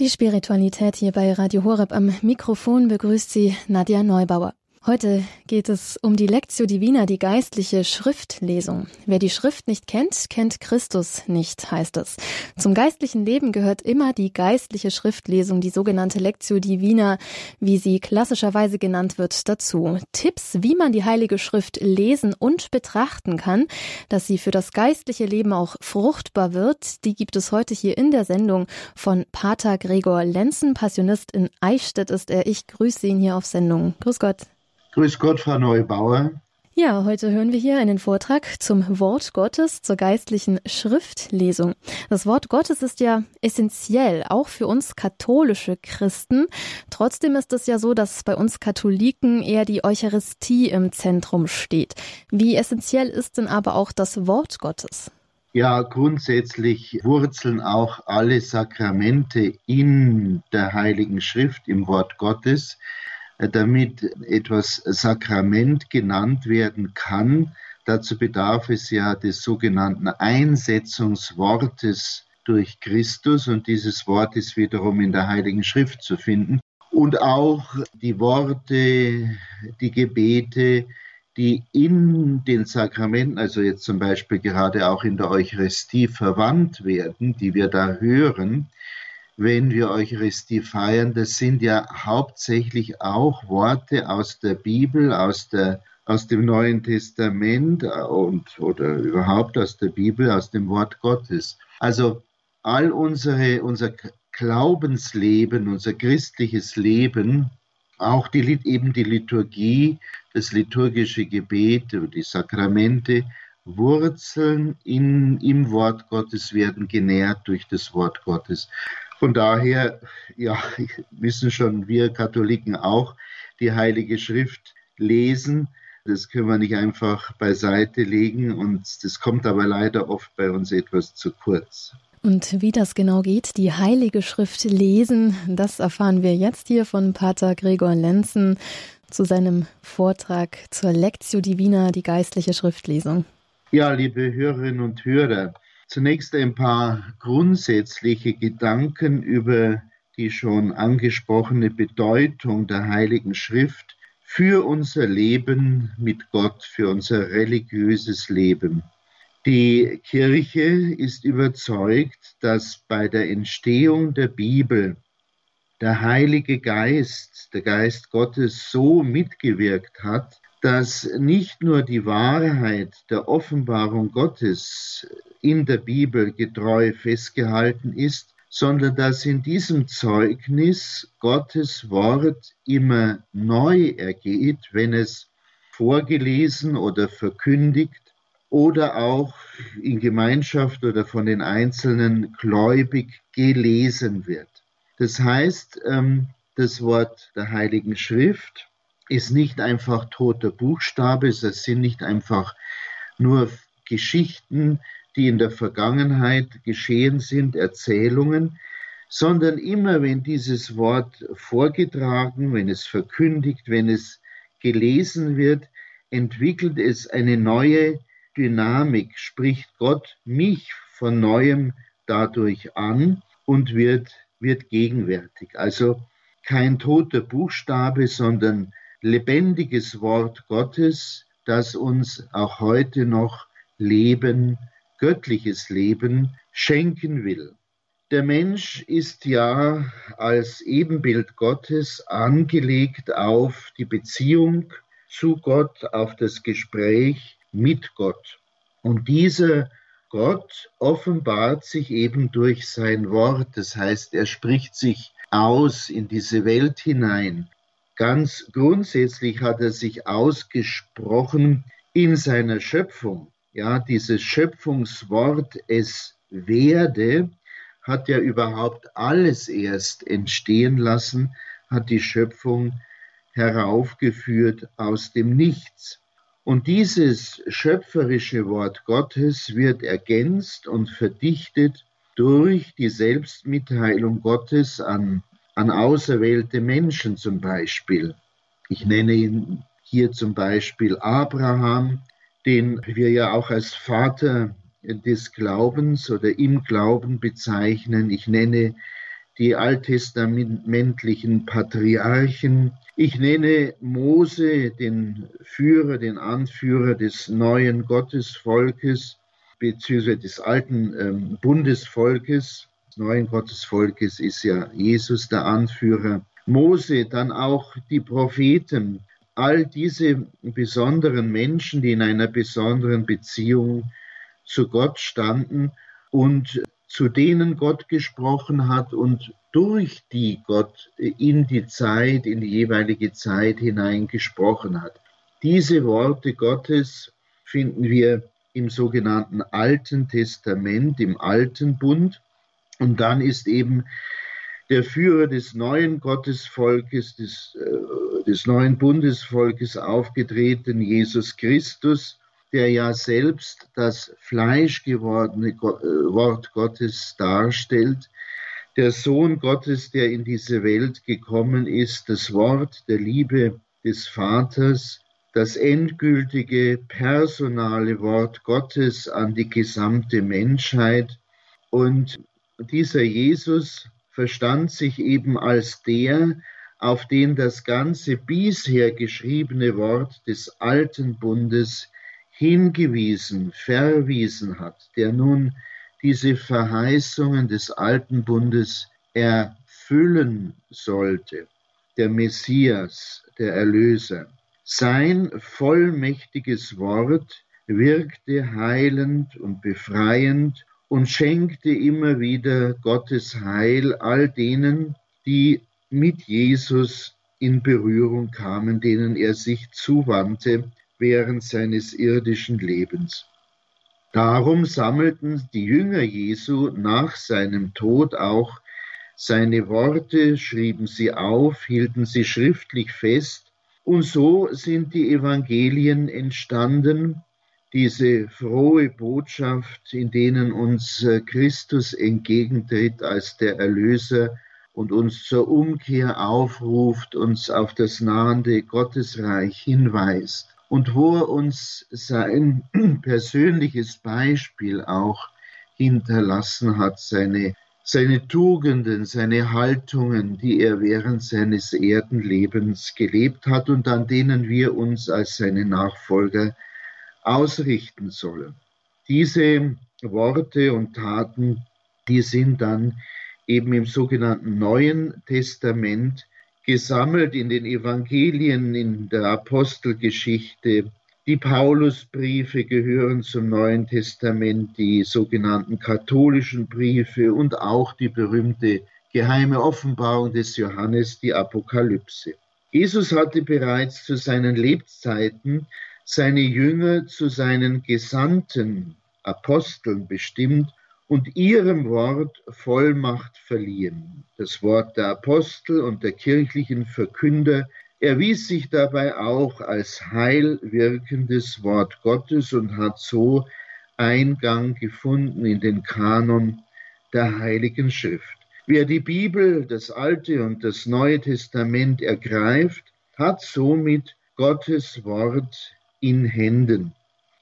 Die Spiritualität hier bei Radio Horeb am Mikrofon begrüßt Sie Nadja Neubauer. Heute geht es um die Lectio Divina, die geistliche Schriftlesung. Wer die Schrift nicht kennt, kennt Christus nicht, heißt es. Zum geistlichen Leben gehört immer die geistliche Schriftlesung, die sogenannte Lectio Divina, wie sie klassischerweise genannt wird, dazu. Tipps, wie man die Heilige Schrift lesen und betrachten kann, dass sie für das geistliche Leben auch fruchtbar wird, die gibt es heute hier in der Sendung von Pater Gregor Lenzen, Passionist in Eichstätt ist er. Ich grüße ihn hier auf Sendung. Grüß Gott. Grüß Gott, Frau Neubauer. Ja, heute hören wir hier einen Vortrag zum Wort Gottes, zur geistlichen Schriftlesung. Das Wort Gottes ist ja essentiell, auch für uns katholische Christen. Trotzdem ist es ja so, dass bei uns Katholiken eher die Eucharistie im Zentrum steht. Wie essentiell ist denn aber auch das Wort Gottes? Ja, grundsätzlich wurzeln auch alle Sakramente in der Heiligen Schrift, im Wort Gottes damit etwas Sakrament genannt werden kann. Dazu bedarf es ja des sogenannten Einsetzungswortes durch Christus und dieses Wort ist wiederum in der Heiligen Schrift zu finden. Und auch die Worte, die Gebete, die in den Sakramenten, also jetzt zum Beispiel gerade auch in der Eucharistie verwandt werden, die wir da hören, wenn wir Eucharistie feiern, das sind ja hauptsächlich auch Worte aus der Bibel, aus, der, aus dem Neuen Testament und, oder überhaupt aus der Bibel, aus dem Wort Gottes. Also all unsere, unser Glaubensleben, unser christliches Leben, auch die, eben die Liturgie, das liturgische Gebet, die Sakramente, Wurzeln in, im Wort Gottes werden genährt durch das Wort Gottes. Von daher, ja, müssen schon wir Katholiken auch die Heilige Schrift lesen. Das können wir nicht einfach beiseite legen und das kommt aber leider oft bei uns etwas zu kurz. Und wie das genau geht, die Heilige Schrift lesen, das erfahren wir jetzt hier von Pater Gregor Lenzen zu seinem Vortrag zur Lectio Divina, die geistliche Schriftlesung. Ja, liebe Hörerinnen und Hörer, Zunächst ein paar grundsätzliche Gedanken über die schon angesprochene Bedeutung der Heiligen Schrift für unser Leben mit Gott, für unser religiöses Leben. Die Kirche ist überzeugt, dass bei der Entstehung der Bibel der Heilige Geist, der Geist Gottes so mitgewirkt hat, dass nicht nur die Wahrheit der Offenbarung Gottes in der Bibel getreu festgehalten ist, sondern dass in diesem Zeugnis Gottes Wort immer neu ergeht, wenn es vorgelesen oder verkündigt oder auch in Gemeinschaft oder von den Einzelnen gläubig gelesen wird. Das heißt, ähm, das Wort der Heiligen Schrift ist nicht einfach toter Buchstabe, es sind nicht einfach nur Geschichten, die in der Vergangenheit geschehen sind, Erzählungen, sondern immer wenn dieses Wort vorgetragen, wenn es verkündigt, wenn es gelesen wird, entwickelt es eine neue Dynamik, spricht Gott mich von neuem dadurch an und wird, wird gegenwärtig. Also kein toter Buchstabe, sondern lebendiges Wort Gottes, das uns auch heute noch Leben, göttliches Leben schenken will. Der Mensch ist ja als Ebenbild Gottes angelegt auf die Beziehung zu Gott, auf das Gespräch mit Gott. Und dieser Gott offenbart sich eben durch sein Wort. Das heißt, er spricht sich aus in diese Welt hinein. Ganz grundsätzlich hat er sich ausgesprochen in seiner Schöpfung. Ja, dieses Schöpfungswort es werde hat ja überhaupt alles erst entstehen lassen, hat die Schöpfung heraufgeführt aus dem Nichts. Und dieses schöpferische Wort Gottes wird ergänzt und verdichtet durch die Selbstmitteilung Gottes an an auserwählte Menschen zum Beispiel. Ich nenne ihn hier zum Beispiel Abraham, den wir ja auch als Vater des Glaubens oder im Glauben bezeichnen. Ich nenne die alttestamentlichen Patriarchen. Ich nenne Mose, den Führer, den Anführer des neuen Gottesvolkes, beziehungsweise des alten ähm, Bundesvolkes. Neuen Gottesvolkes ist ja Jesus der Anführer. Mose, dann auch die Propheten, all diese besonderen Menschen, die in einer besonderen Beziehung zu Gott standen und zu denen Gott gesprochen hat und durch die Gott in die Zeit, in die jeweilige Zeit hinein gesprochen hat. Diese Worte Gottes finden wir im sogenannten Alten Testament, im Alten Bund. Und dann ist eben der Führer des neuen Gottesvolkes, des, äh, des neuen Bundesvolkes aufgetreten, Jesus Christus, der ja selbst das fleischgewordene äh, Wort Gottes darstellt, der Sohn Gottes, der in diese Welt gekommen ist, das Wort der Liebe des Vaters, das endgültige personale Wort Gottes an die gesamte Menschheit. Und dieser Jesus verstand sich eben als der, auf den das ganze bisher geschriebene Wort des alten Bundes hingewiesen, verwiesen hat, der nun diese Verheißungen des alten Bundes erfüllen sollte, der Messias, der Erlöser. Sein vollmächtiges Wort wirkte heilend und befreiend und schenkte immer wieder Gottes Heil all denen, die mit Jesus in Berührung kamen, denen er sich zuwandte während seines irdischen Lebens. Darum sammelten die Jünger Jesu nach seinem Tod auch seine Worte, schrieben sie auf, hielten sie schriftlich fest, und so sind die Evangelien entstanden, diese frohe Botschaft, in denen uns äh, Christus entgegentritt als der Erlöser und uns zur Umkehr aufruft, uns auf das nahende Gottesreich hinweist. Und wo er uns sein persönliches Beispiel auch hinterlassen hat, seine, seine Tugenden, seine Haltungen, die er während seines Erdenlebens gelebt hat und an denen wir uns als seine Nachfolger ausrichten sollen. Diese Worte und Taten, die sind dann eben im sogenannten Neuen Testament gesammelt in den Evangelien, in der Apostelgeschichte. Die Paulusbriefe gehören zum Neuen Testament, die sogenannten katholischen Briefe und auch die berühmte geheime Offenbarung des Johannes, die Apokalypse. Jesus hatte bereits zu seinen Lebzeiten seine Jünger zu seinen Gesandten, Aposteln bestimmt und ihrem Wort Vollmacht verliehen. Das Wort der Apostel und der kirchlichen Verkünder erwies sich dabei auch als heilwirkendes Wort Gottes und hat so Eingang gefunden in den Kanon der Heiligen Schrift. Wer die Bibel, das Alte und das Neue Testament ergreift, hat somit Gottes Wort in Händen.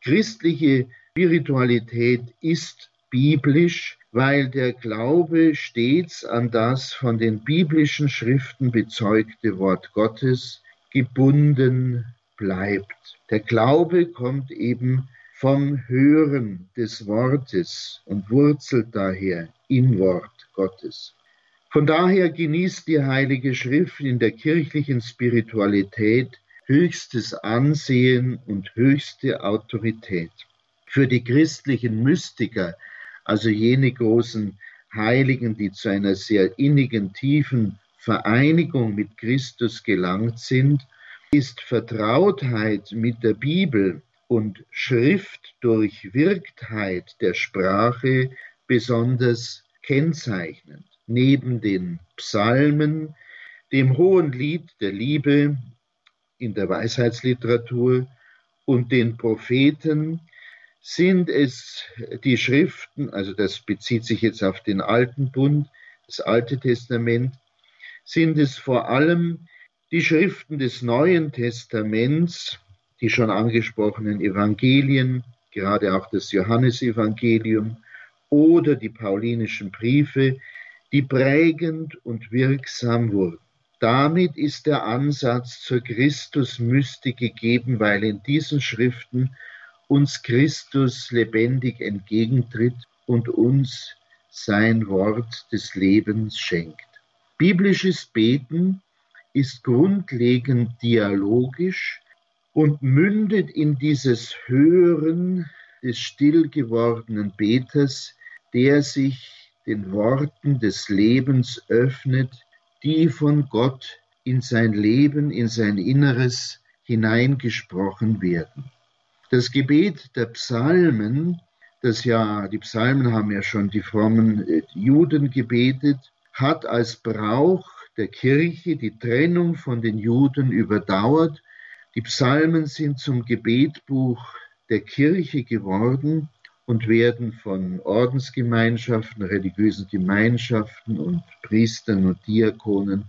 Christliche Spiritualität ist biblisch, weil der Glaube stets an das von den biblischen Schriften bezeugte Wort Gottes gebunden bleibt. Der Glaube kommt eben vom Hören des Wortes und wurzelt daher im Wort Gottes. Von daher genießt die Heilige Schrift in der kirchlichen Spiritualität höchstes Ansehen und höchste Autorität. Für die christlichen Mystiker also jene großen Heiligen, die zu einer sehr innigen, tiefen Vereinigung mit Christus gelangt sind, ist Vertrautheit mit der Bibel und Schriftdurchwirktheit der Sprache besonders kennzeichnend. Neben den Psalmen, dem hohen Lied der Liebe in der Weisheitsliteratur und den Propheten sind es die Schriften, also das bezieht sich jetzt auf den alten Bund, das Alte Testament, sind es vor allem die Schriften des Neuen Testaments, die schon angesprochenen Evangelien, gerade auch das Johannesevangelium oder die paulinischen Briefe, die prägend und wirksam wurden. Damit ist der Ansatz zur Christusmystik gegeben, weil in diesen Schriften uns Christus lebendig entgegentritt und uns sein Wort des Lebens schenkt. Biblisches Beten ist grundlegend dialogisch und mündet in dieses Hören des still gewordenen Beters, der sich den Worten des Lebens öffnet, die von Gott in sein Leben, in sein Inneres hineingesprochen werden. Das Gebet der Psalmen, das ja, die Psalmen haben ja schon die frommen äh, Juden gebetet, hat als Brauch der Kirche die Trennung von den Juden überdauert. Die Psalmen sind zum Gebetbuch der Kirche geworden und werden von Ordensgemeinschaften, religiösen Gemeinschaften und Priestern und Diakonen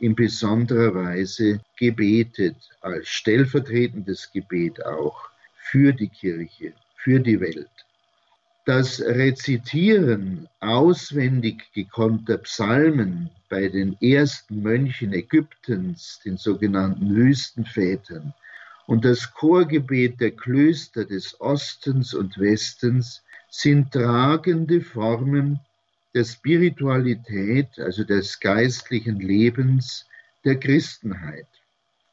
in besonderer Weise gebetet, als stellvertretendes Gebet auch für die Kirche, für die Welt. Das Rezitieren auswendig gekonnter Psalmen bei den ersten Mönchen Ägyptens, den sogenannten Wüstenvätern, und das Chorgebet der Klöster des Ostens und Westens sind tragende Formen der Spiritualität, also des geistlichen Lebens der Christenheit.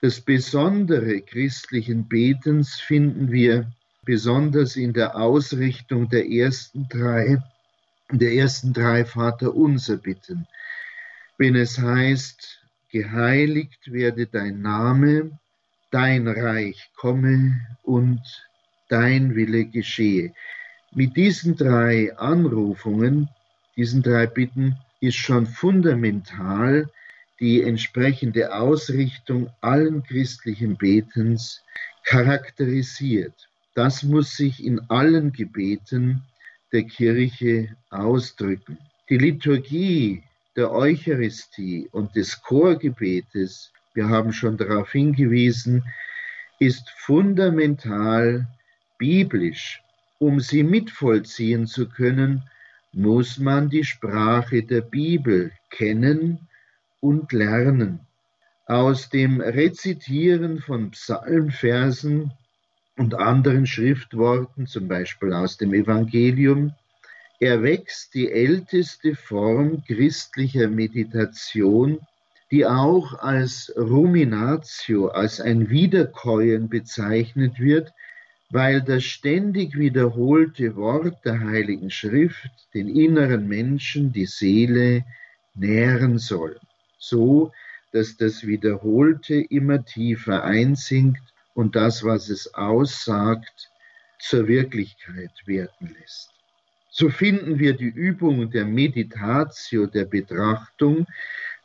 Das Besondere christlichen Betens finden wir besonders in der Ausrichtung der ersten drei, der ersten drei Vaterunser bitten. Wenn es heißt, geheiligt werde dein Name, dein Reich komme und dein Wille geschehe. Mit diesen drei Anrufungen, diesen drei Bitten, ist schon fundamental die entsprechende Ausrichtung allen christlichen Betens charakterisiert. Das muss sich in allen Gebeten der Kirche ausdrücken. Die Liturgie der Eucharistie und des Chorgebetes wir haben schon darauf hingewiesen, ist fundamental biblisch. Um sie mitvollziehen zu können, muss man die Sprache der Bibel kennen und lernen. Aus dem Rezitieren von Psalmversen und anderen Schriftworten, zum Beispiel aus dem Evangelium, erwächst die älteste Form christlicher Meditation, die auch als Ruminatio, als ein Wiederkäuen bezeichnet wird, weil das ständig wiederholte Wort der Heiligen Schrift den inneren Menschen, die Seele, nähren soll, so dass das Wiederholte immer tiefer einsinkt und das, was es aussagt, zur Wirklichkeit werden lässt. So finden wir die Übung der Meditatio, der Betrachtung,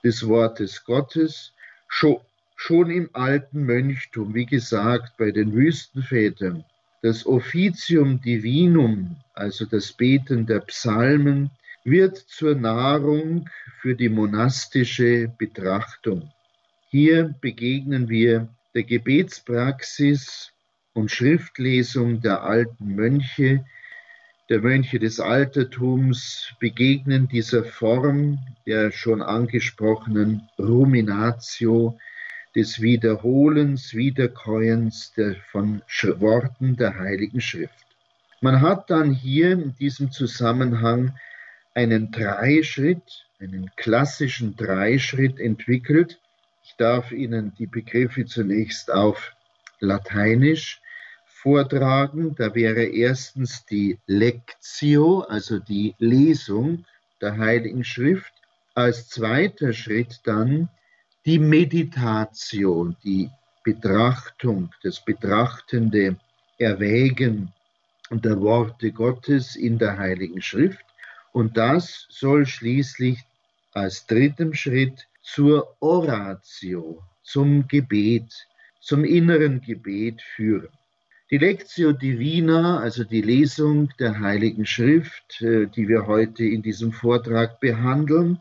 des Wortes Gottes schon, im alten Mönchtum, wie gesagt, bei den Wüstenvätern. Das Officium Divinum, also das Beten der Psalmen, wird zur Nahrung für die monastische Betrachtung. Hier begegnen wir der Gebetspraxis und Schriftlesung der alten Mönche, der Mönche des Altertums begegnen dieser Form der schon angesprochenen Ruminatio, des Wiederholens, Wiederkäuens der, von Worten der Heiligen Schrift. Man hat dann hier in diesem Zusammenhang einen Dreischritt, einen klassischen Dreischritt entwickelt. Ich darf Ihnen die Begriffe zunächst auf Lateinisch vortragen. Da wäre erstens die Lectio, also die Lesung der Heiligen Schrift. Als zweiter Schritt dann die Meditation, die Betrachtung, das betrachtende Erwägen der Worte Gottes in der Heiligen Schrift. Und das soll schließlich als dritten Schritt zur Oratio, zum Gebet, zum inneren Gebet führen. Die Lectio Divina, also die Lesung der Heiligen Schrift, äh, die wir heute in diesem Vortrag behandeln,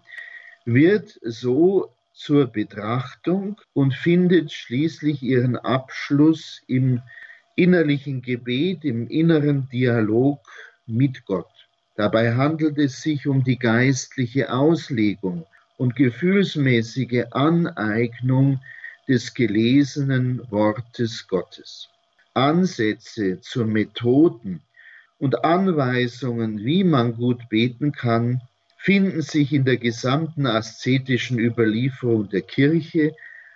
wird so zur Betrachtung und findet schließlich ihren Abschluss im innerlichen Gebet, im inneren Dialog mit Gott. Dabei handelt es sich um die geistliche Auslegung und gefühlsmäßige Aneignung des gelesenen Wortes Gottes. Ansätze zu Methoden und Anweisungen, wie man gut beten kann, finden sich in der gesamten aszetischen Überlieferung der Kirche,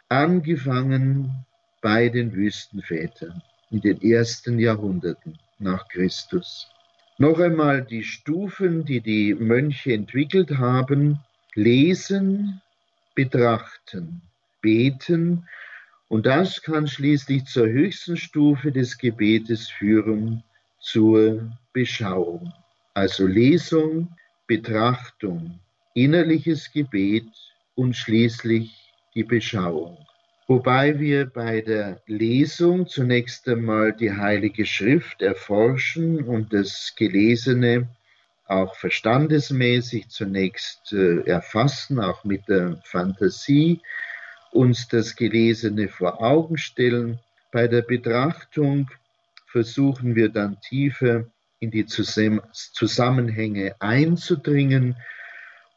angefangen bei den Wüstenvätern in den ersten Jahrhunderten nach Christus. Noch einmal die Stufen, die die Mönche entwickelt haben, lesen, betrachten, beten und das kann schließlich zur höchsten Stufe des Gebetes führen, zur Beschauung. Also Lesung, Betrachtung, innerliches Gebet und schließlich die Beschauung. Wobei wir bei der Lesung zunächst einmal die Heilige Schrift erforschen und das Gelesene auch verstandesmäßig zunächst äh, erfassen, auch mit der Fantasie, uns das Gelesene vor Augen stellen. Bei der Betrachtung versuchen wir dann tiefer in die Zusammenhänge einzudringen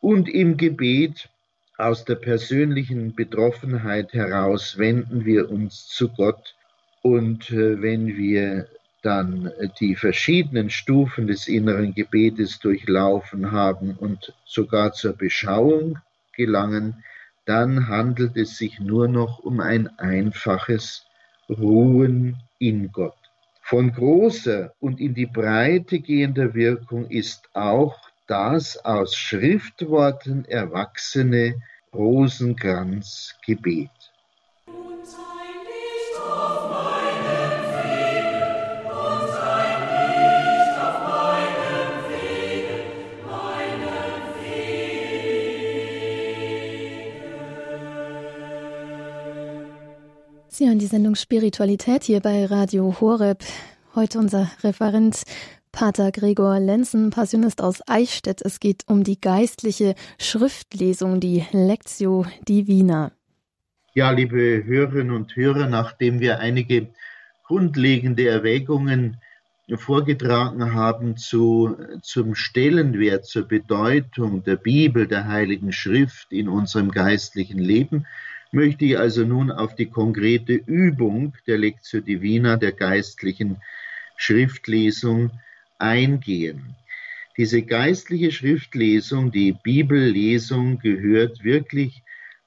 und im Gebet aus der persönlichen Betroffenheit heraus wenden wir uns zu Gott und äh, wenn wir dann die verschiedenen Stufen des inneren Gebetes durchlaufen haben und sogar zur Beschauung gelangen, dann handelt es sich nur noch um ein einfaches Ruhen in Gott. Von großer und in die Breite gehender Wirkung ist auch das aus Schriftworten erwachsene Rosenkranzgebet. Sie hören die Sendung Spiritualität hier bei Radio Horeb. Heute unser Referent Pater Gregor Lenzen, Passionist aus Eichstätt. Es geht um die geistliche Schriftlesung, die Lectio Divina. Ja, liebe Hörerinnen und Hörer, nachdem wir einige grundlegende Erwägungen vorgetragen haben zu, zum Stellenwert, zur Bedeutung der Bibel, der Heiligen Schrift in unserem geistlichen Leben, möchte ich also nun auf die konkrete Übung der Lectio Divina, der geistlichen Schriftlesung eingehen. Diese geistliche Schriftlesung, die Bibellesung gehört wirklich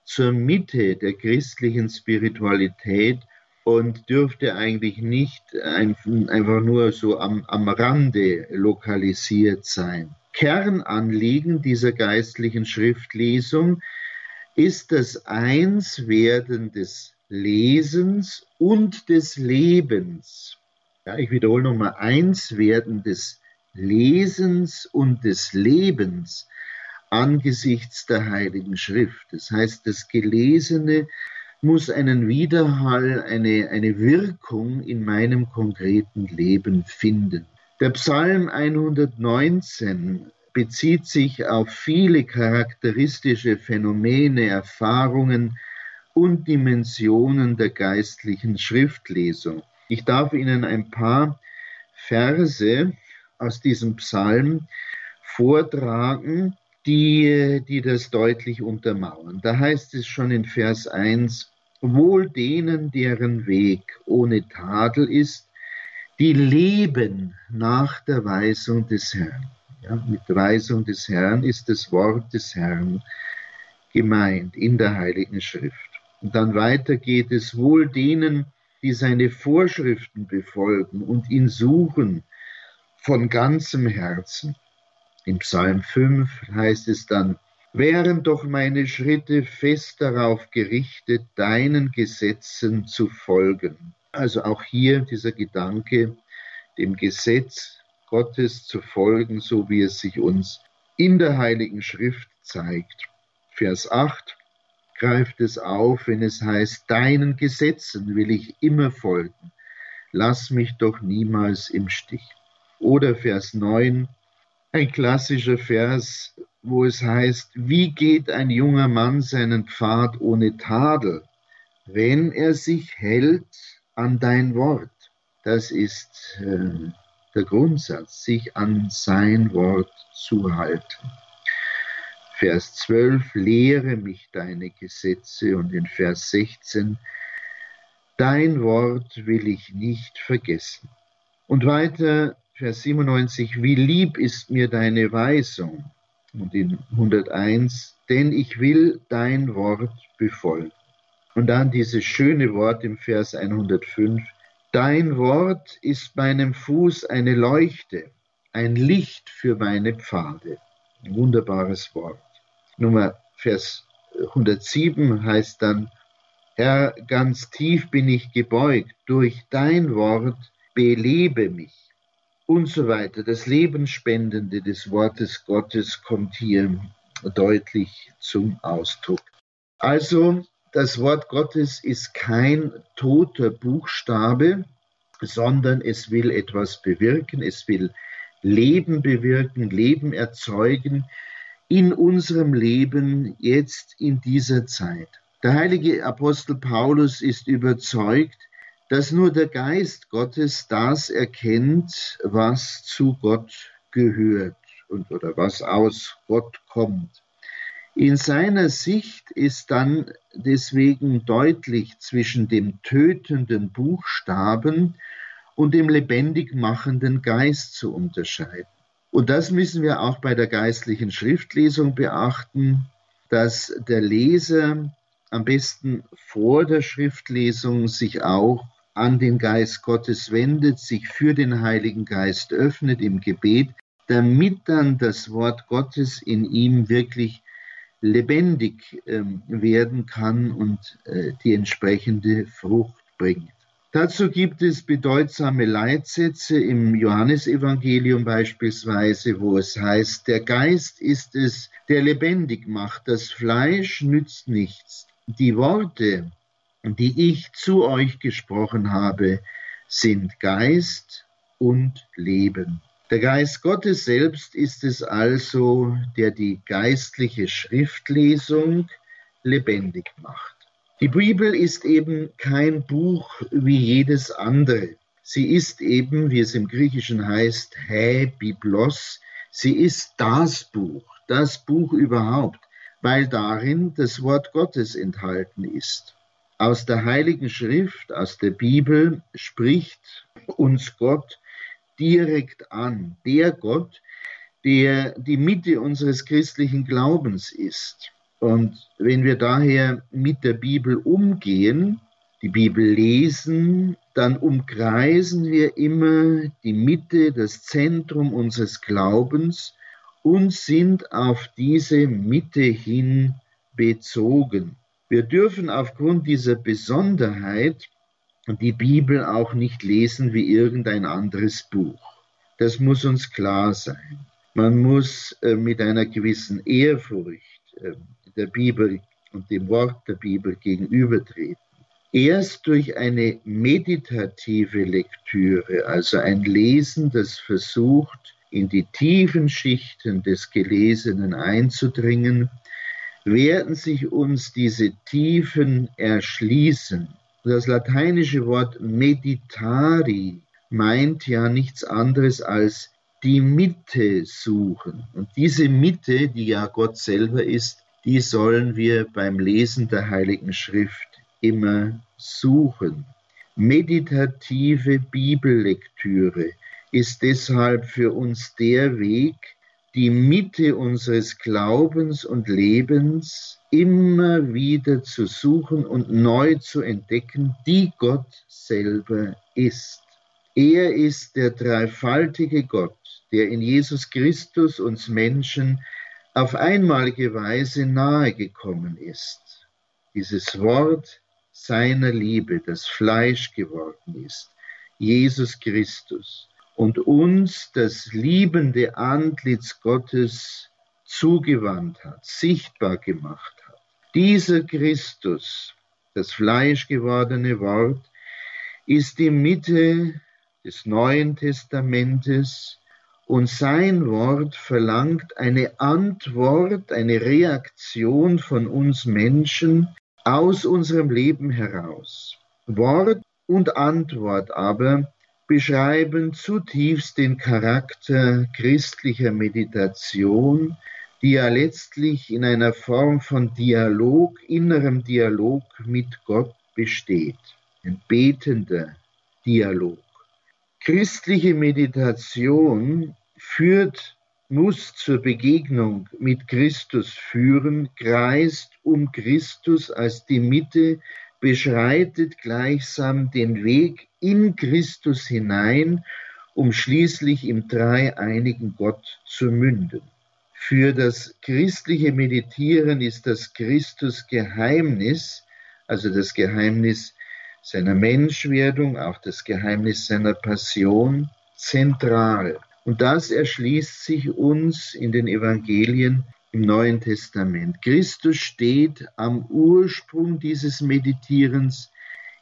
zur Mitte der christlichen Spiritualität und dürfte eigentlich nicht einfach nur so am, am Rande lokalisiert sein. Kernanliegen dieser geistlichen Schriftlesung ist das Einswerden des Lesens und des Lebens. Ja, ich wiederhole nochmal, Einswerden des Lesens und des Lebens angesichts der Heiligen Schrift. Das heißt, das Gelesene muss einen Widerhall, eine, eine Wirkung in meinem konkreten Leben finden. Der Psalm 119 bezieht sich auf viele charakteristische Phänomene, Erfahrungen und Dimensionen der geistlichen Schriftlesung. Ich darf Ihnen ein paar Verse aus diesem Psalm vortragen, die, die das deutlich untermauern. Da heißt es schon in Vers 1, Wohl denen, deren Weg ohne Tadel ist, die leben nach der Weisung des Herrn. Ja, mit Weisung des Herrn ist das Wort des Herrn gemeint in der Heiligen Schrift. Und dann weiter geht es wohl denen, die seine Vorschriften befolgen und ihn suchen von ganzem Herzen. Im Psalm 5 heißt es dann, wären doch meine Schritte fest darauf gerichtet, deinen Gesetzen zu folgen. Also auch hier dieser Gedanke, dem Gesetz Gottes zu folgen, so wie es sich uns in der Heiligen Schrift zeigt. Vers 8 greift es auf, wenn es heißt, deinen Gesetzen will ich immer folgen. Lass mich doch niemals im Stich. Oder Vers 9, ein klassischer Vers, wo es heißt, wie geht ein junger Mann seinen Pfad ohne Tadel, wenn er sich hält an dein Wort. Das ist äh, der Grundsatz, sich an sein Wort zu halten. Vers 12, lehre mich deine Gesetze und in Vers 16, dein Wort will ich nicht vergessen. Und weiter, Vers 97, wie lieb ist mir deine Weisung. Und in 101, denn ich will dein Wort befolgen. Und dann dieses schöne Wort im Vers 105, dein Wort ist meinem Fuß eine Leuchte, ein Licht für meine Pfade. Ein wunderbares Wort. Nummer Vers 107 heißt dann, Herr, ganz tief bin ich gebeugt, durch dein Wort belebe mich. Und so weiter. Das Lebensspendende des Wortes Gottes kommt hier deutlich zum Ausdruck. Also, das Wort Gottes ist kein toter Buchstabe, sondern es will etwas bewirken, es will Leben bewirken, Leben erzeugen, in unserem Leben jetzt in dieser Zeit. Der heilige Apostel Paulus ist überzeugt, dass nur der Geist Gottes das erkennt, was zu Gott gehört und oder was aus Gott kommt. In seiner Sicht ist dann deswegen deutlich zwischen dem tötenden Buchstaben und dem lebendig machenden Geist zu unterscheiden. Und das müssen wir auch bei der geistlichen Schriftlesung beachten, dass der Leser am besten vor der Schriftlesung sich auch an den Geist Gottes wendet, sich für den Heiligen Geist öffnet im Gebet, damit dann das Wort Gottes in ihm wirklich lebendig äh, werden kann und äh, die entsprechende Frucht bringt. Dazu gibt es bedeutsame Leitsätze im Johannesevangelium beispielsweise, wo es heißt, der Geist ist es, der lebendig macht, das Fleisch nützt nichts. Die Worte, die ich zu euch gesprochen habe, sind Geist und Leben. Der Geist Gottes selbst ist es also, der die geistliche Schriftlesung lebendig macht. Die Bibel ist eben kein Buch wie jedes andere. Sie ist eben, wie es im Griechischen heißt, Hä Biblos. Sie ist das Buch, das Buch überhaupt, weil darin das Wort Gottes enthalten ist. Aus der Heiligen Schrift, aus der Bibel spricht uns Gott direkt an. Der Gott, der die Mitte unseres christlichen Glaubens ist. Und wenn wir daher mit der Bibel umgehen, die Bibel lesen, dann umkreisen wir immer die Mitte, das Zentrum unseres Glaubens und sind auf diese Mitte hin bezogen. Wir dürfen aufgrund dieser Besonderheit die Bibel auch nicht lesen wie irgendein anderes Buch. Das muss uns klar sein. Man muss äh, mit einer gewissen Ehrfurcht äh, der Bibel und dem Wort der Bibel gegenübertreten. Erst durch eine meditative Lektüre, also ein Lesen, das versucht, in die tiefen Schichten des Gelesenen einzudringen, werden sich uns diese Tiefen erschließen. Das lateinische Wort meditari meint ja nichts anderes als die Mitte suchen. Und diese Mitte, die ja Gott selber ist, die sollen wir beim Lesen der Heiligen Schrift immer suchen. Meditative Bibellektüre ist deshalb für uns der Weg, die Mitte unseres Glaubens und Lebens immer wieder zu suchen und neu zu entdecken, die Gott selber ist. Er ist der dreifaltige Gott, der in Jesus Christus uns Menschen auf einmalige Weise nahegekommen ist. Dieses Wort seiner Liebe, das Fleisch geworden ist, Jesus Christus, und uns das liebende Antlitz Gottes zugewandt hat, sichtbar gemacht hat. Dieser Christus, das Fleisch gewordene Wort, ist die Mitte des Neuen Testamentes und sein Wort verlangt eine Antwort, eine Reaktion von uns Menschen aus unserem Leben heraus. Wort und Antwort aber beschreiben zutiefst den Charakter christlicher Meditation, die ja letztlich in einer Form von Dialog, innerem Dialog mit Gott besteht. Ein betender Dialog. Christliche Meditation führt, muss zur Begegnung mit Christus führen, kreist um Christus als die Mitte, beschreitet gleichsam den Weg in Christus hinein, um schließlich im dreieinigen Gott zu münden. Für das christliche Meditieren ist das Christusgeheimnis, also das Geheimnis seiner Menschwerdung, auch das Geheimnis seiner Passion, zentral. Und das erschließt sich uns in den Evangelien im Neuen Testament. Christus steht am Ursprung dieses Meditierens.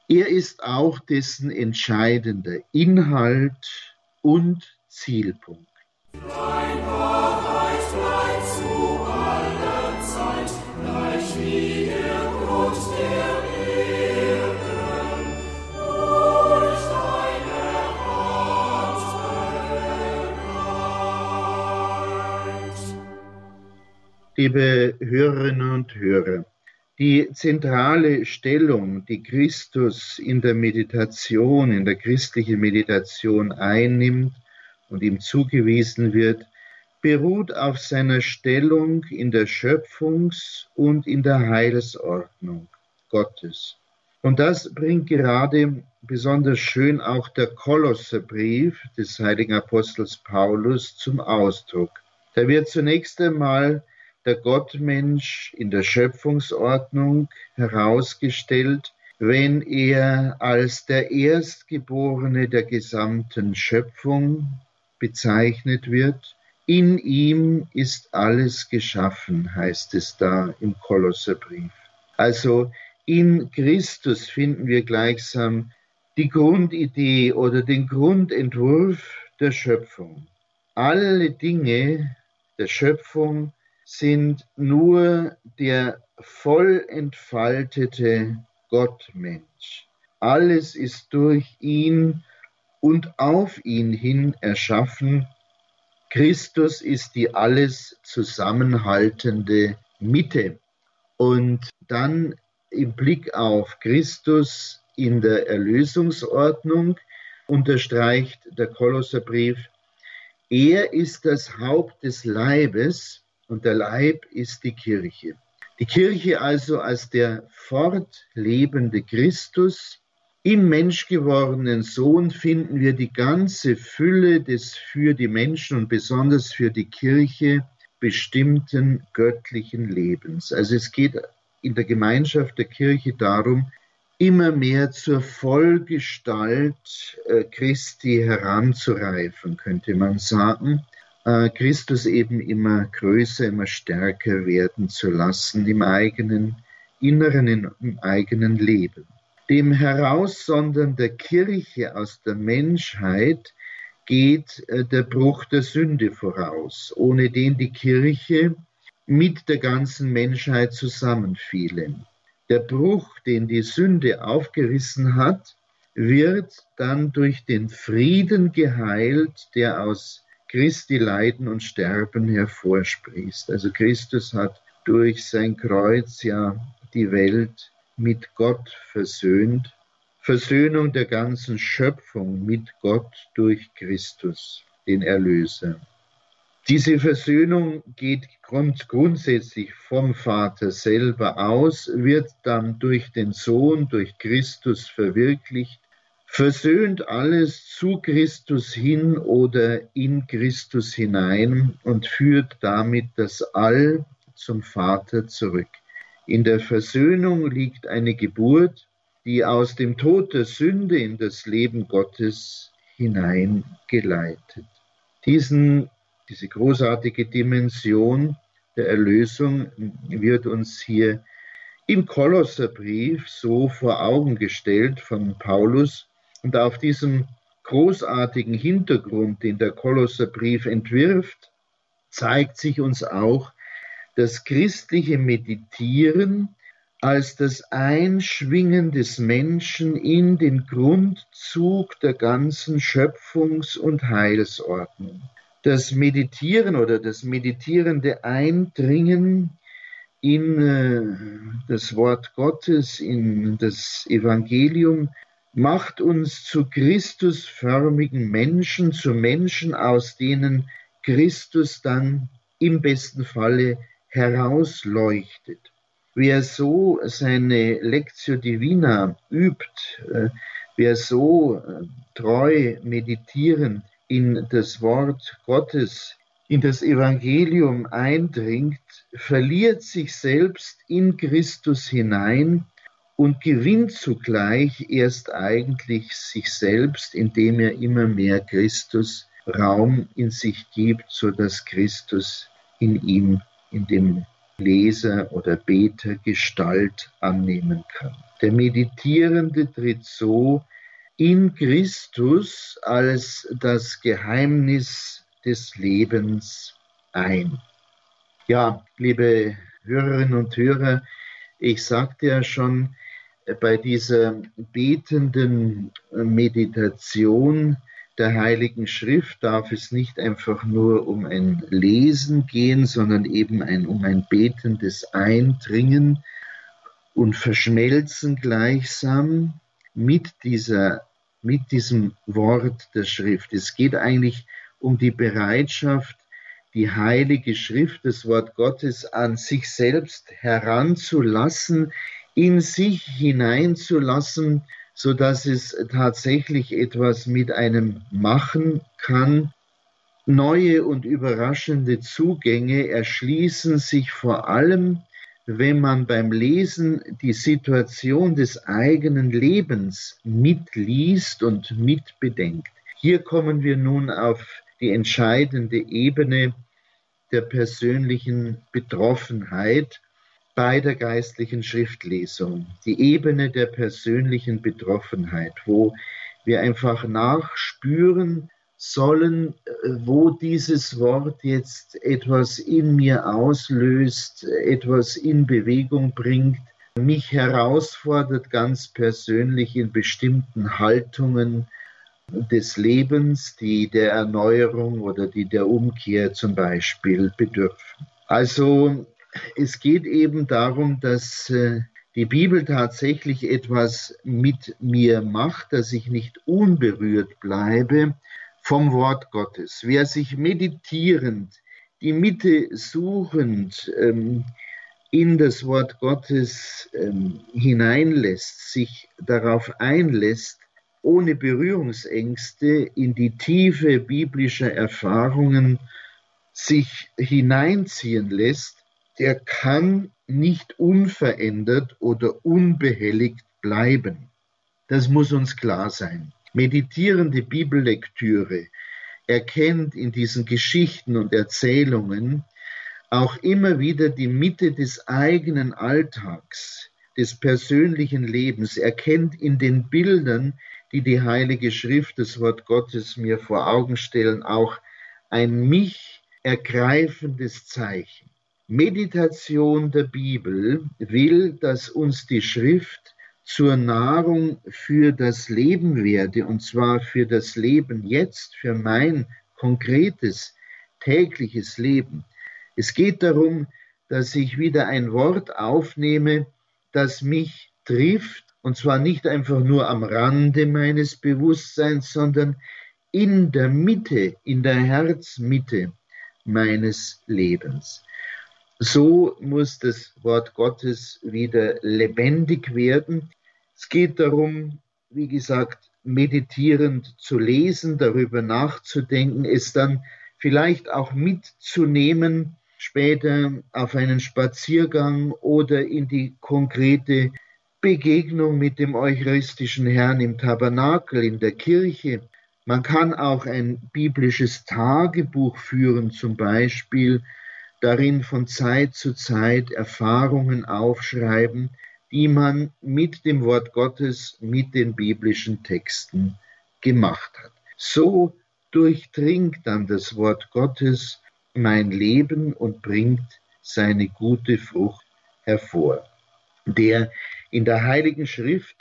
Er ist auch dessen entscheidender Inhalt und Zielpunkt. Liebe Hörerinnen und Hörer, die zentrale Stellung, die Christus in der Meditation, in der christlichen Meditation einnimmt und ihm zugewiesen wird, beruht auf seiner Stellung in der Schöpfungs- und in der Heilsordnung Gottes. Und das bringt gerade besonders schön auch der Kolosserbrief des heiligen Apostels Paulus zum Ausdruck. Da wird zunächst einmal der Gottmensch in der Schöpfungsordnung herausgestellt, wenn er als der Erstgeborene der gesamten Schöpfung bezeichnet wird. In ihm ist alles geschaffen, heißt es da im Kolosserbrief. Also in Christus finden wir gleichsam die Grundidee oder den Grundentwurf der Schöpfung. Alle Dinge der Schöpfung sind nur der voll entfaltete Gottmensch. Alles ist durch ihn und auf ihn hin erschaffen. Christus ist die alles zusammenhaltende Mitte. Und dann im Blick auf Christus in der Erlösungsordnung unterstreicht der Kolosserbrief, er ist das Haupt des Leibes, und der Leib ist die Kirche. Die Kirche also als der fortlebende Christus. Im menschgewordenen Sohn finden wir die ganze Fülle des für die Menschen und besonders für die Kirche bestimmten göttlichen Lebens. Also es geht in der Gemeinschaft der Kirche darum, immer mehr zur Vollgestalt äh, Christi heranzureifen, könnte man sagen. Äh, Christus eben immer größer, immer stärker werden zu lassen im eigenen Inneren, im eigenen Leben. Dem Heraussondern der Kirche aus der Menschheit geht äh, der Bruch der Sünde voraus, ohne den die Kirche mit der ganzen Menschheit zusammenfiele. Der Bruch, den die Sünde aufgerissen hat, wird dann durch den Frieden geheilt, der aus Christi Leiden und Sterben hervorsprießt. Also Christus hat durch sein Kreuz ja die Welt mit Gott versöhnt. Versöhnung der ganzen Schöpfung mit Gott durch Christus, den Erlöser. Diese Versöhnung geht grund grundsätzlich vom Vater selber aus, wird dann durch den Sohn, durch Christus verwirklicht versöhnt alles zu Christus hin oder in Christus hinein und führt damit das All zum Vater zurück. In der Versöhnung liegt eine Geburt, die aus dem Tod der Sünde in das Leben Gottes hineingeleitet. Diesen, diese großartige Dimension der Erlösung wird uns hier im Kolosserbrief so vor Augen gestellt von Paulus, und auf diesem großartigen Hintergrund, den der Kolosserbrief entwirft, zeigt sich uns auch das christliche Meditieren als das Einschwingen des Menschen in den Grundzug der ganzen Schöpfungs- und Heilsordnung. Das Meditieren oder das meditierende Eindringen in äh, das Wort Gottes, in das Evangelium, macht uns zu Christusförmigen Menschen, zu Menschen, aus denen Christus dann im besten Falle herausleuchtet. Wer so seine Lectio Divina übt, äh, wer so äh, treu meditieren in das Wort Gottes, in das Evangelium eindringt, verliert sich selbst in Christus hinein und gewinnt zugleich erst eigentlich sich selbst, indem er immer mehr Christus Raum in sich gibt, so dass Christus in ihm, in dem Leser oder Beter Gestalt annehmen kann. Der Meditierende tritt so in Christus als das Geheimnis des Lebens ein. Ja, liebe Hörerinnen und Hörer, ich sagte ja schon, bei dieser betenden Meditation der Heiligen Schrift darf es nicht einfach nur um ein Lesen gehen, sondern eben ein, um ein betendes Eindringen und Verschmelzen gleichsam mit dieser, mit diesem Wort der Schrift. Es geht eigentlich um die Bereitschaft, die Heilige Schrift, das Wort Gottes an sich selbst heranzulassen, in sich hineinzulassen, so dass es tatsächlich etwas mit einem machen kann. Neue und überraschende Zugänge erschließen sich vor allem, wenn man beim Lesen die Situation des eigenen Lebens mitliest und mitbedenkt. Hier kommen wir nun auf die entscheidende Ebene der persönlichen Betroffenheit bei der geistlichen Schriftlesung, die Ebene der persönlichen Betroffenheit, wo wir einfach nachspüren sollen, äh, wo dieses Wort jetzt etwas in mir auslöst, etwas in Bewegung bringt, mich herausfordert ganz persönlich in bestimmten Haltungen des Lebens, die der Erneuerung oder die der Umkehr zum Beispiel bedürfen. Also es geht eben darum, dass äh, die Bibel tatsächlich etwas mit mir macht, dass ich nicht unberührt bleibe vom Wort Gottes. Wer sich meditierend, die Mitte suchend ähm, in das Wort Gottes ähm, hineinlässt, sich darauf einlässt, ohne Berührungsängste in die Tiefe biblischer Erfahrungen sich hineinziehen lässt, der kann nicht unverändert oder unbehelligt bleiben. Das muss uns klar sein. Meditierende Bibellektüre erkennt in diesen Geschichten und Erzählungen auch immer wieder die Mitte des eigenen Alltags, des persönlichen Lebens, erkennt in den Bildern, die die Heilige Schrift, das Wort Gottes mir vor Augen stellen, auch ein mich ergreifendes Zeichen. Meditation der Bibel will, dass uns die Schrift zur Nahrung für das Leben werde, und zwar für das Leben jetzt, für mein konkretes tägliches Leben. Es geht darum, dass ich wieder ein Wort aufnehme, das mich trifft, und zwar nicht einfach nur am Rande meines Bewusstseins, sondern in der Mitte, in der Herzmitte meines Lebens. So muss das Wort Gottes wieder lebendig werden. Es geht darum, wie gesagt, meditierend zu lesen, darüber nachzudenken, es dann vielleicht auch mitzunehmen, später auf einen Spaziergang oder in die konkrete Begegnung mit dem eucharistischen Herrn im Tabernakel, in der Kirche. Man kann auch ein biblisches Tagebuch führen, zum Beispiel darin von Zeit zu Zeit Erfahrungen aufschreiben, die man mit dem Wort Gottes, mit den biblischen Texten gemacht hat. So durchdringt dann das Wort Gottes mein Leben und bringt seine gute Frucht hervor. Der in der Heiligen Schrift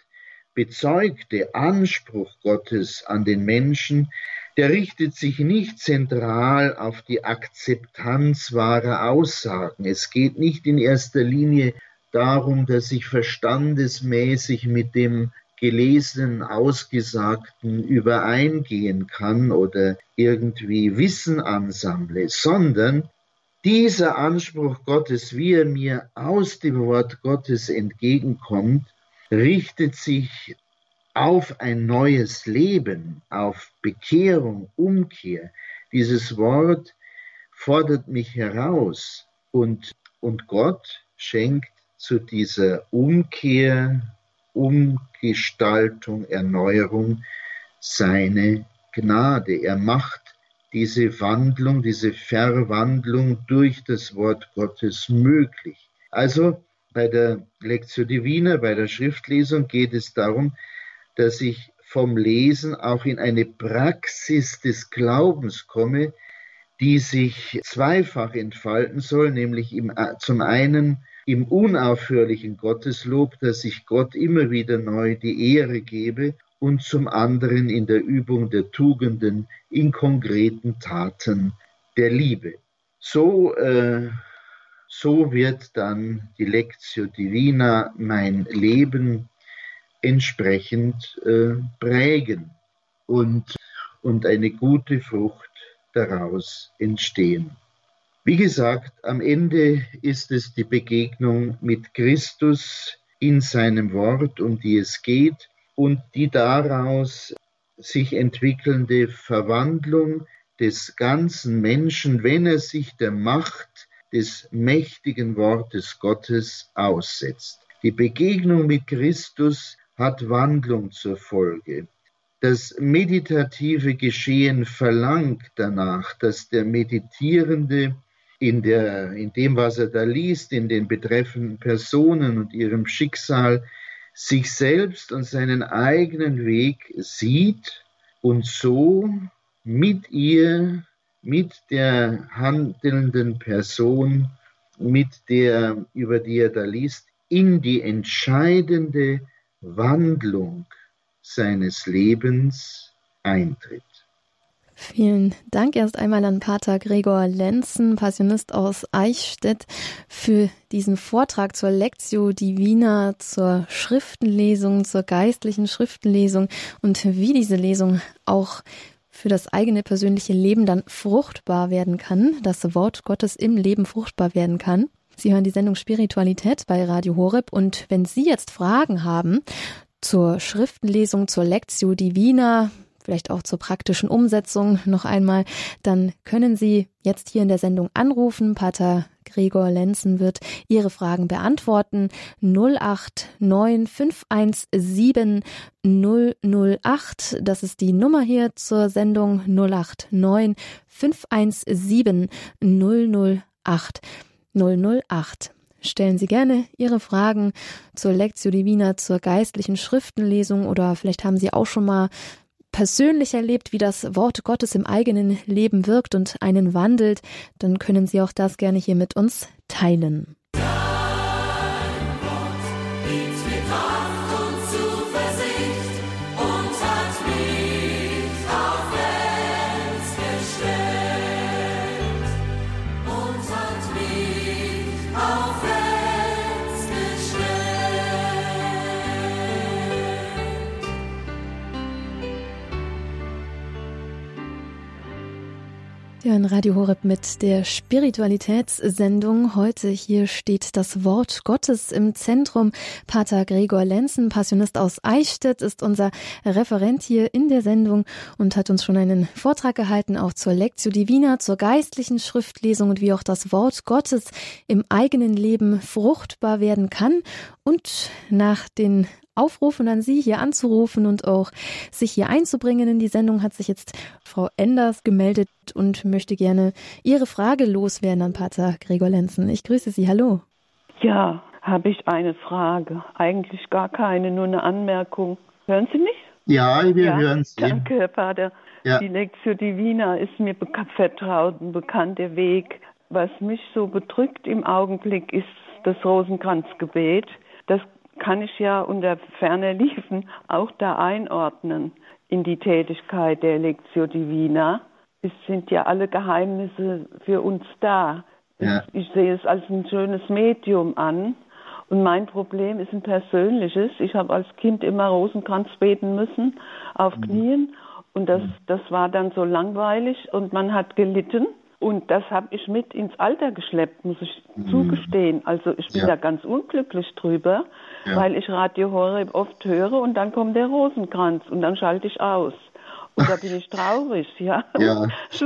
bezeugte Anspruch Gottes an den Menschen, der richtet sich nicht zentral auf die Akzeptanz wahrer Aussagen. Es geht nicht in erster Linie darum, dass ich verstandesmäßig mit dem Gelesenen, Ausgesagten übereingehen kann oder irgendwie Wissen ansammle, sondern dieser Anspruch Gottes, wie er mir aus dem Wort Gottes entgegenkommt, richtet sich auf ein neues Leben, auf Bekehrung, Umkehr. Dieses Wort fordert mich heraus und, und Gott schenkt zu dieser Umkehr, Umgestaltung, Erneuerung seine Gnade. Er macht diese Wandlung, diese Verwandlung durch das Wort Gottes möglich. Also bei der Lectio Divina, bei der Schriftlesung geht es darum, dass ich vom Lesen auch in eine Praxis des Glaubens komme, die sich zweifach entfalten soll, nämlich im, äh, zum einen im unaufhörlichen Gotteslob, dass ich Gott immer wieder neu die Ehre gebe und zum anderen in der Übung der Tugenden in konkreten Taten der Liebe. So, äh, so wird dann die Lectio Divina mein Leben entsprechend äh, prägen und, und eine gute Frucht daraus entstehen. Wie gesagt, am Ende ist es die Begegnung mit Christus in seinem Wort, um die es geht und die daraus sich entwickelnde Verwandlung des ganzen Menschen, wenn er sich der Macht des mächtigen Wortes Gottes aussetzt. Die Begegnung mit Christus hat Wandlung zur Folge. Das meditative Geschehen verlangt danach, dass der Meditierende in, der, in dem, was er da liest, in den betreffenden Personen und ihrem Schicksal, sich selbst und seinen eigenen Weg sieht und so mit ihr, mit der handelnden Person, mit der, über die er da liest, in die entscheidende Wandlung seines Lebens eintritt. Vielen Dank erst einmal an Pater Gregor Lenzen, Passionist aus Eichstätt, für diesen Vortrag zur Lectio Divina, zur Schriftenlesung, zur geistlichen Schriftenlesung und wie diese Lesung auch für das eigene persönliche Leben dann fruchtbar werden kann, das Wort Gottes im Leben fruchtbar werden kann. Sie hören die Sendung Spiritualität bei Radio Horeb und wenn Sie jetzt Fragen haben zur Schriftenlesung, zur Lectio Divina, vielleicht auch zur praktischen Umsetzung noch einmal, dann können Sie jetzt hier in der Sendung anrufen. Pater Gregor Lenzen wird Ihre Fragen beantworten. 089 008. Das ist die Nummer hier zur Sendung 089 517 008 008. Stellen Sie gerne Ihre Fragen zur Lectio Divina, zur geistlichen Schriftenlesung oder vielleicht haben Sie auch schon mal persönlich erlebt, wie das Wort Gottes im eigenen Leben wirkt und einen wandelt, dann können Sie auch das gerne hier mit uns teilen. Ja, in Radio Horeb mit der Spiritualitätssendung. Heute hier steht das Wort Gottes im Zentrum. Pater Gregor Lenzen, Passionist aus Eichstätt, ist unser Referent hier in der Sendung und hat uns schon einen Vortrag gehalten, auch zur Lectio Divina, zur geistlichen Schriftlesung und wie auch das Wort Gottes im eigenen Leben fruchtbar werden kann. Und nach den aufrufen an Sie, hier anzurufen und auch sich hier einzubringen in die Sendung, hat sich jetzt Frau Enders gemeldet und möchte gerne Ihre Frage loswerden an Pater Gregor Lenzen. Ich grüße Sie. Hallo. Ja, habe ich eine Frage. Eigentlich gar keine, nur eine Anmerkung. Hören Sie mich? Ja, wir ja, hören Sie. Danke, Herr Pater. Ja. Die Lectio Divina ist mir vertraut, ein bekannter Weg. Was mich so bedrückt im Augenblick ist das Rosenkranzgebet kann ich ja unter ferner Liefen auch da einordnen in die Tätigkeit der Lectio Divina. Es sind ja alle Geheimnisse für uns da. Ja. Ich, ich sehe es als ein schönes Medium an. Und mein Problem ist ein persönliches. Ich habe als Kind immer Rosenkranz beten müssen, auf mhm. Knien. Und das, mhm. das war dann so langweilig und man hat gelitten. Und das habe ich mit ins Alter geschleppt, muss ich mhm. zugestehen. Also ich bin ja. da ganz unglücklich drüber, ja. weil ich Radio Horeb oft höre und dann kommt der Rosenkranz und dann schalte ich aus. Und da bin ich traurig, ja. Ja,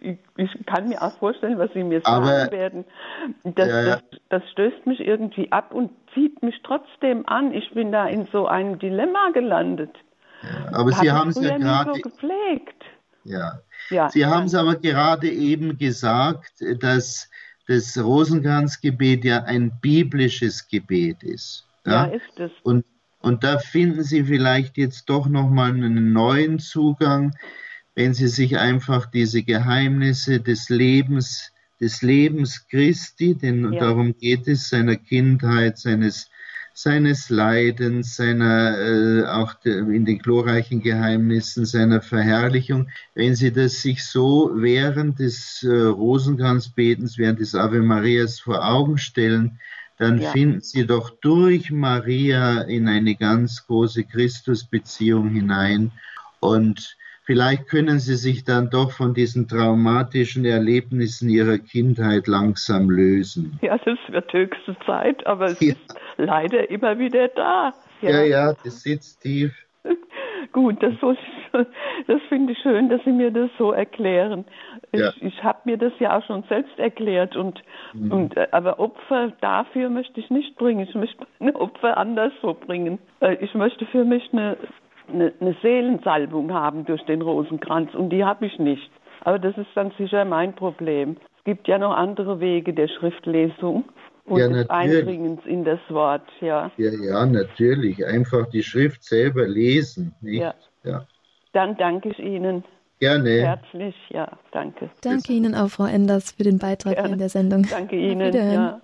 ich, ich, kann mir auch vorstellen, was Sie mir sagen Aber, werden. Das, ja, das, das, stößt mich irgendwie ab und zieht mich trotzdem an. Ich bin da in so einem Dilemma gelandet. Ja, aber Sie haben es ja gerade so gepflegt. Ja, ja, Sie haben es aber gerade eben gesagt, dass das Rosenkranzgebet ja ein biblisches Gebet ist. Ja, ja ist es. Und, und da finden Sie vielleicht jetzt doch nochmal einen neuen Zugang, wenn Sie sich einfach diese Geheimnisse des Lebens, des Lebens Christi, denn ja. darum geht es, seiner Kindheit, seines seines Leidens, seiner äh, auch de, in den glorreichen Geheimnissen seiner Verherrlichung. Wenn Sie das sich so während des äh, Rosenkranzbetens, während des Ave Marias vor Augen stellen, dann ja. finden Sie doch durch Maria in eine ganz große Christusbeziehung hinein und Vielleicht können Sie sich dann doch von diesen traumatischen Erlebnissen Ihrer Kindheit langsam lösen. Ja, das wird höchste Zeit, aber es ja. ist leider immer wieder da. Ja, ja, ja das sitzt tief. Gut, das, das finde ich schön, dass Sie mir das so erklären. Ja. Ich, ich habe mir das ja auch schon selbst erklärt und, mhm. und äh, aber Opfer dafür möchte ich nicht bringen. Ich möchte meine Opfer anderswo bringen. Äh, ich möchte für mich eine eine, eine Seelensalbung haben durch den Rosenkranz und die habe ich nicht. Aber das ist dann sicher mein Problem. Es gibt ja noch andere Wege der Schriftlesung und ja, des Eindringens in das Wort, ja. Ja, ja, natürlich. Einfach die Schrift selber lesen, nicht? Ja. ja. Dann danke ich Ihnen. Gerne. Herzlich, ja, danke. Danke Ihnen auch, Frau Enders, für den Beitrag Gerne. hier in der Sendung. Danke Ihnen, ja.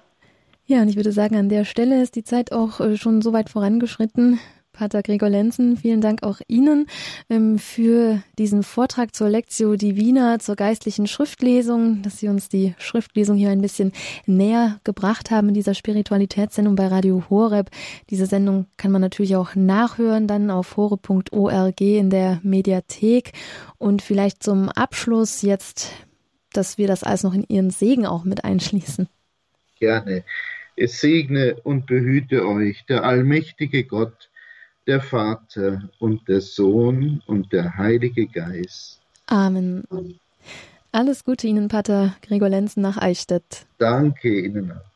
Ja, und ich würde sagen, an der Stelle ist die Zeit auch äh, schon so weit vorangeschritten. Pater Gregor Lenzen, vielen Dank auch Ihnen ähm, für diesen Vortrag zur Lectio Divina, zur geistlichen Schriftlesung, dass Sie uns die Schriftlesung hier ein bisschen näher gebracht haben in dieser Spiritualitätssendung bei Radio Horeb. Diese Sendung kann man natürlich auch nachhören, dann auf horeb.org in der Mediathek. Und vielleicht zum Abschluss jetzt, dass wir das alles noch in Ihren Segen auch mit einschließen. Gerne. Es segne und behüte euch der allmächtige Gott, der Vater und der Sohn und der Heilige Geist. Amen. Alles Gute Ihnen, Pater Gregor Lenzen nach Eichstätt. Danke Ihnen auch.